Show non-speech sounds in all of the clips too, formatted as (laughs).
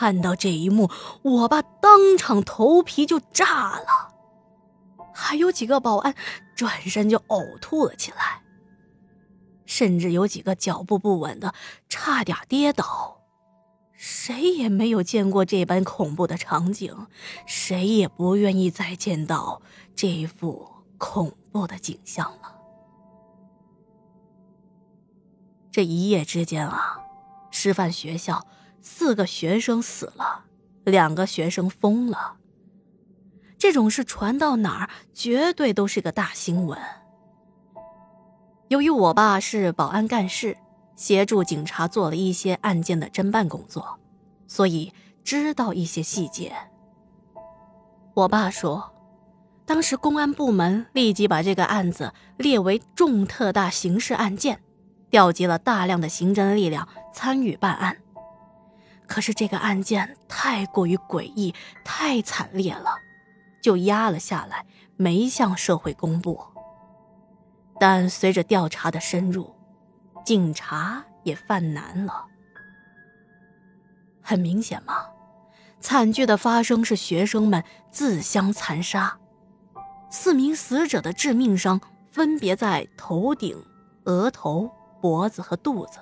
看到这一幕，我爸当场头皮就炸了，还有几个保安转身就呕吐了起来，甚至有几个脚步不稳的差点跌倒。谁也没有见过这般恐怖的场景，谁也不愿意再见到这幅恐怖的景象了。这一夜之间啊，师范学校四个学生死了，两个学生疯了。这种事传到哪儿，绝对都是个大新闻。由于我爸是保安干事。协助警察做了一些案件的侦办工作，所以知道一些细节。我爸说，当时公安部门立即把这个案子列为重特大刑事案件，调集了大量的刑侦力量参与办案。可是这个案件太过于诡异、太惨烈了，就压了下来，没向社会公布。但随着调查的深入，警察也犯难了。很明显嘛，惨剧的发生是学生们自相残杀。四名死者的致命伤分别在头顶、额头、脖子和肚子。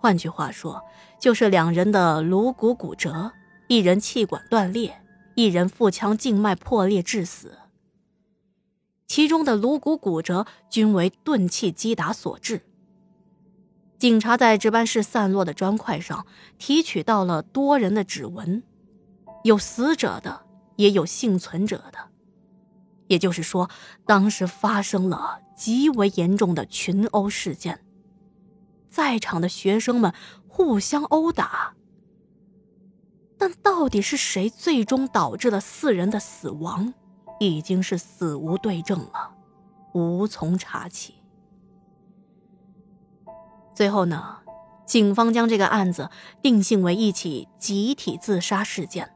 换句话说，就是两人的颅骨骨折，一人气管断裂，一人腹腔静脉破裂致死。其中的颅骨骨折均为钝器击打所致。警察在值班室散落的砖块上提取到了多人的指纹，有死者的，也有幸存者的。也就是说，当时发生了极为严重的群殴事件，在场的学生们互相殴打。但到底是谁最终导致了四人的死亡，已经是死无对证了，无从查起。最后呢，警方将这个案子定性为一起集体自杀事件。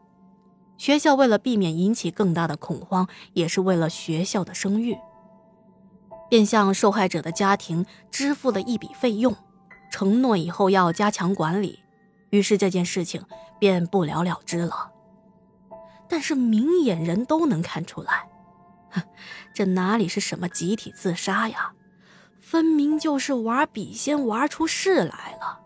学校为了避免引起更大的恐慌，也是为了学校的声誉，便向受害者的家庭支付了一笔费用，承诺以后要加强管理。于是这件事情便不了了之了。但是明眼人都能看出来，这哪里是什么集体自杀呀？分明就是玩笔仙玩出事来了。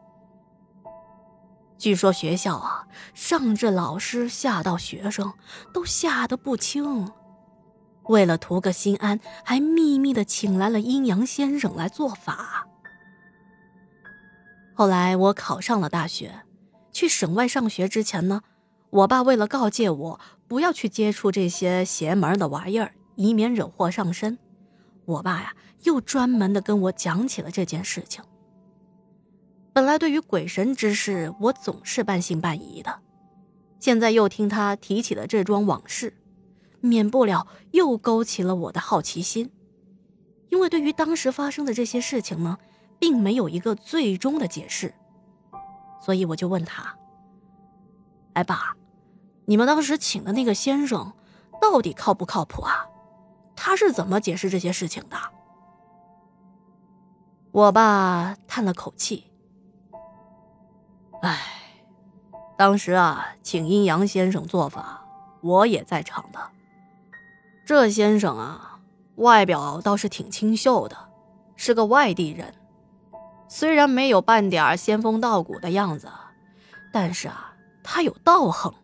据说学校啊，上至老师下到学生，都吓得不轻。为了图个心安，还秘密的请来了阴阳先生来做法。后来我考上了大学，去省外上学之前呢，我爸为了告诫我不要去接触这些邪门的玩意儿，以免惹祸上身。我爸呀，又专门的跟我讲起了这件事情。本来对于鬼神之事，我总是半信半疑的，现在又听他提起了这桩往事，免不了又勾起了我的好奇心。因为对于当时发生的这些事情呢，并没有一个最终的解释，所以我就问他：“哎，爸，你们当时请的那个先生，到底靠不靠谱啊？”他是怎么解释这些事情的？我爸叹了口气：“哎，当时啊，请阴阳先生做法，我也在场的。这先生啊，外表倒是挺清秀的，是个外地人，虽然没有半点仙风道骨的样子，但是啊，他有道行，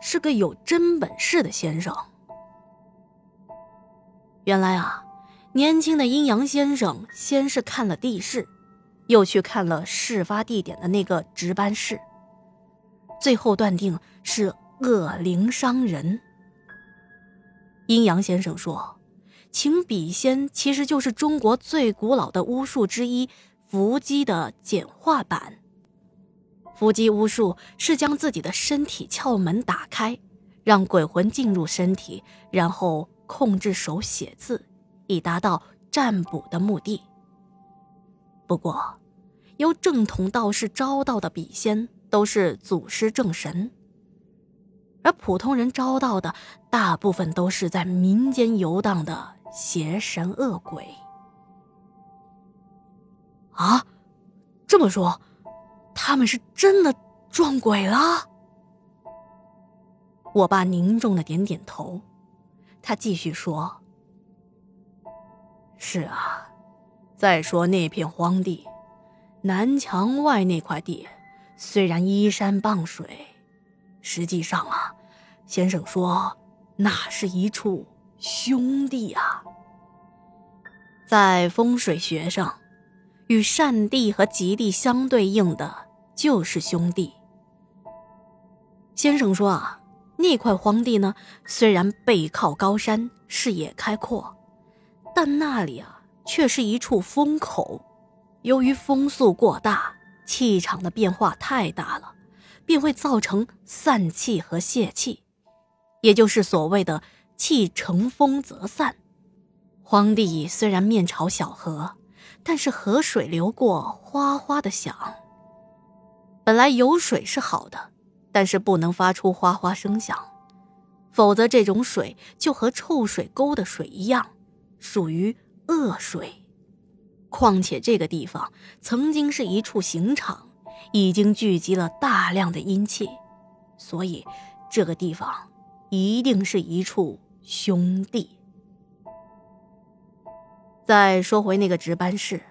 是个有真本事的先生。”原来啊，年轻的阴阳先生先是看了地势，又去看了事发地点的那个值班室，最后断定是恶灵伤人。阴阳先生说，请笔仙其实就是中国最古老的巫术之一——伏击的简化版。伏击巫术是将自己的身体窍门打开，让鬼魂进入身体，然后。控制手写字，以达到占卜的目的。不过，由正统道士招到的笔仙都是祖师正神，而普通人招到的大部分都是在民间游荡的邪神恶鬼。啊，这么说，他们是真的撞鬼了？我爸凝重的点点头，他继续说：“是啊，再说那片荒地，南墙外那块地，虽然依山傍水，实际上啊，先生说那是一处兄弟啊。在风水学上，与善地和吉地相对应的就是兄弟。先生说啊。”那块荒地呢，虽然背靠高山，视野开阔，但那里啊却是一处风口。由于风速过大，气场的变化太大了，便会造成散气和泄气，也就是所谓的“气乘风则散”。荒地虽然面朝小河，但是河水流过哗哗的响。本来有水是好的。但是不能发出哗哗声响，否则这种水就和臭水沟的水一样，属于恶水。况且这个地方曾经是一处刑场，已经聚集了大量的阴气，所以这个地方一定是一处凶地。再说回那个值班室，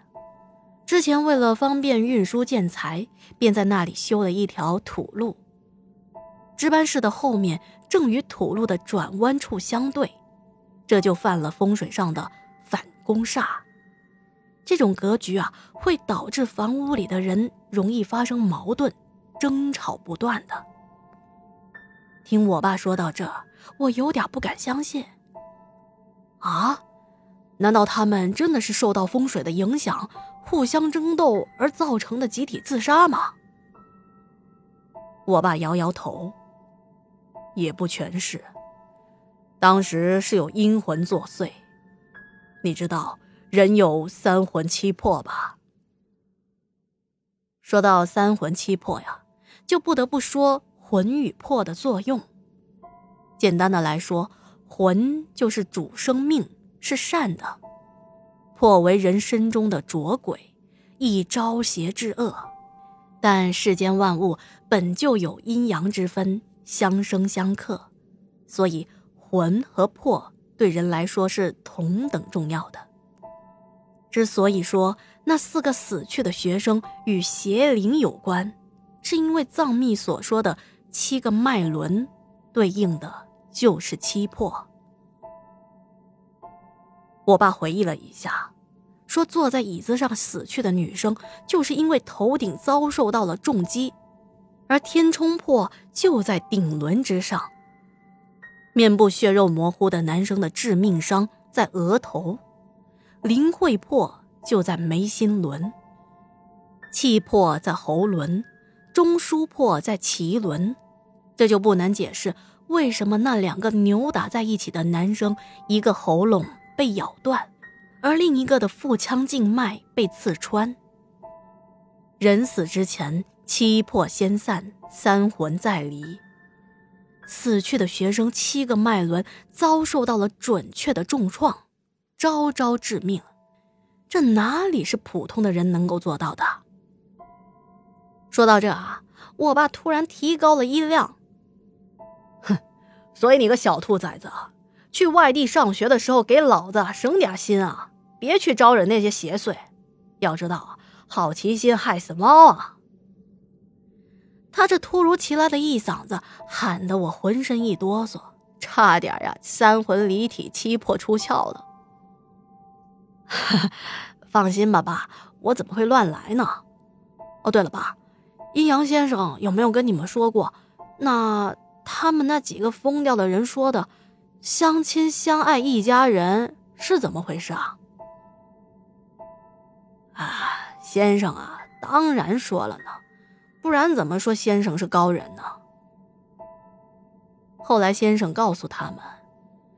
之前为了方便运输建材，便在那里修了一条土路。值班室的后面正与土路的转弯处相对，这就犯了风水上的反攻煞。这种格局啊，会导致房屋里的人容易发生矛盾，争吵不断的。听我爸说到这，我有点不敢相信。啊，难道他们真的是受到风水的影响，互相争斗而造成的集体自杀吗？我爸摇摇头。也不全是，当时是有阴魂作祟。你知道人有三魂七魄吧？说到三魂七魄呀，就不得不说魂与魄的作用。简单的来说，魂就是主生命，是善的；魄为人身中的浊鬼，易招邪致恶。但世间万物本就有阴阳之分。相生相克，所以魂和魄对人来说是同等重要的。之所以说那四个死去的学生与邪灵有关，是因为藏密所说的七个脉轮，对应的就是七魄。我爸回忆了一下，说坐在椅子上死去的女生，就是因为头顶遭受到了重击。而天冲破就在顶轮之上，面部血肉模糊的男生的致命伤在额头，灵会破就在眉心轮，气魄在喉轮，中枢破在脐轮，这就不难解释为什么那两个扭打在一起的男生，一个喉咙被咬断，而另一个的腹腔静脉被刺穿。人死之前。七魄先散，三魂再离。死去的学生七个脉轮遭受到了准确的重创，招招致命。这哪里是普通的人能够做到的？说到这啊，我爸突然提高了音量：“哼，所以你个小兔崽子，去外地上学的时候给老子省点心啊！别去招惹那些邪祟。要知道，好奇心害死猫啊！”他这突如其来的一嗓子，喊得我浑身一哆嗦，差点呀三魂离体、七魄出窍了。(laughs) 放心吧，爸，我怎么会乱来呢？哦，对了，爸，阴阳先生有没有跟你们说过，那他们那几个疯掉的人说的“相亲相爱一家人”是怎么回事啊？啊，先生啊，当然说了呢。不然怎么说先生是高人呢？后来先生告诉他们，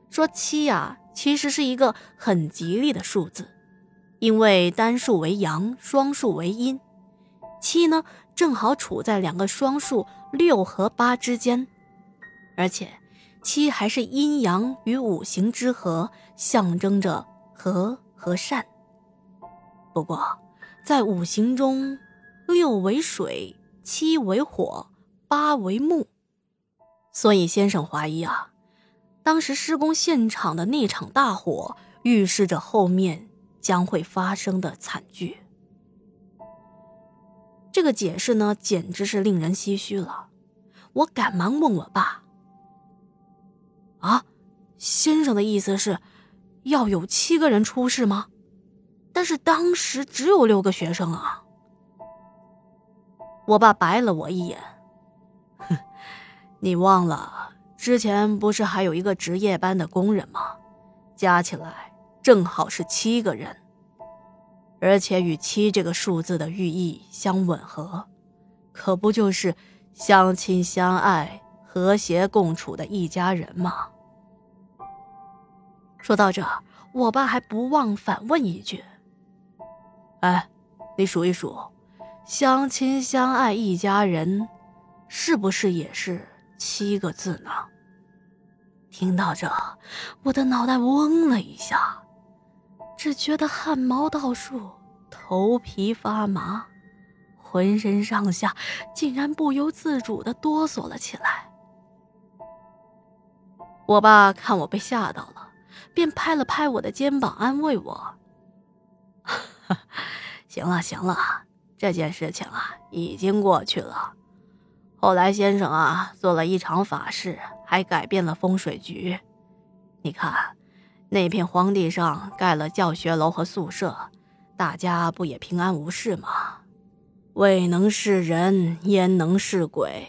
说七呀其实是一个很吉利的数字，因为单数为阳，双数为阴，七呢正好处在两个双数六和八之间，而且七还是阴阳与五行之和，象征着和和善。不过在五行中，六为水。七为火，八为木，所以先生怀疑啊，当时施工现场的那场大火预示着后面将会发生的惨剧。这个解释呢，简直是令人唏嘘了。我赶忙问我爸：“啊，先生的意思是，要有七个人出事吗？但是当时只有六个学生啊。”我爸白了我一眼。哼，你忘了之前不是还有一个值夜班的工人吗？加起来正好是七个人，而且与七这个数字的寓意相吻合，可不就是相亲相爱、和谐共处的一家人吗？说到这，我爸还不忘反问一句：“哎，你数一数，相亲相爱一家人。”是不是也是七个字呢？听到这，我的脑袋嗡了一下，只觉得汗毛倒竖，头皮发麻，浑身上下竟然不由自主的哆嗦了起来。我爸看我被吓到了，便拍了拍我的肩膀，安慰我：“ (laughs) 行了行了，这件事情啊，已经过去了。”后来先生啊做了一场法事，还改变了风水局。你看，那片荒地上盖了教学楼和宿舍，大家不也平安无事吗？未能是人，焉能是鬼？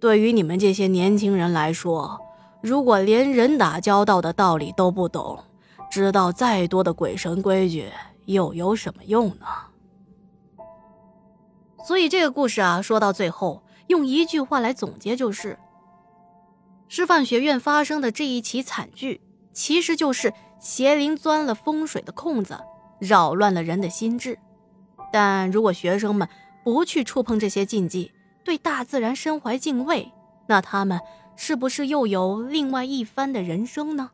对于你们这些年轻人来说，如果连人打交道的道理都不懂，知道再多的鬼神规矩又有什么用呢？所以这个故事啊，说到最后。用一句话来总结，就是师范学院发生的这一起惨剧，其实就是邪灵钻了风水的空子，扰乱了人的心智。但如果学生们不去触碰这些禁忌，对大自然身怀敬畏，那他们是不是又有另外一番的人生呢？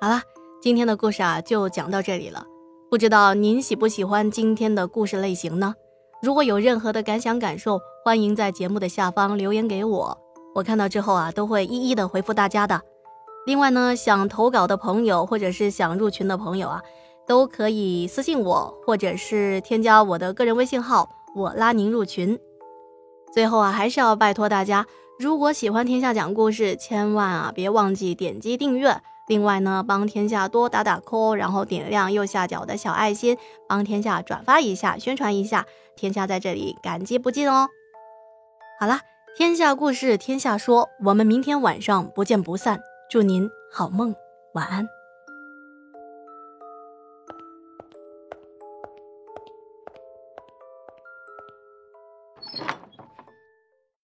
好了，今天的故事啊，就讲到这里了。不知道您喜不喜欢今天的故事类型呢？如果有任何的感想感受，欢迎在节目的下方留言给我，我看到之后啊，都会一一的回复大家的。另外呢，想投稿的朋友或者是想入群的朋友啊，都可以私信我，或者是添加我的个人微信号，我拉您入群。最后啊，还是要拜托大家，如果喜欢天下讲故事，千万啊别忘记点击订阅。另外呢，帮天下多打打 call，然后点亮右下角的小爱心，帮天下转发一下，宣传一下，天下在这里感激不尽哦。好了，天下故事天下说，我们明天晚上不见不散。祝您好梦，晚安。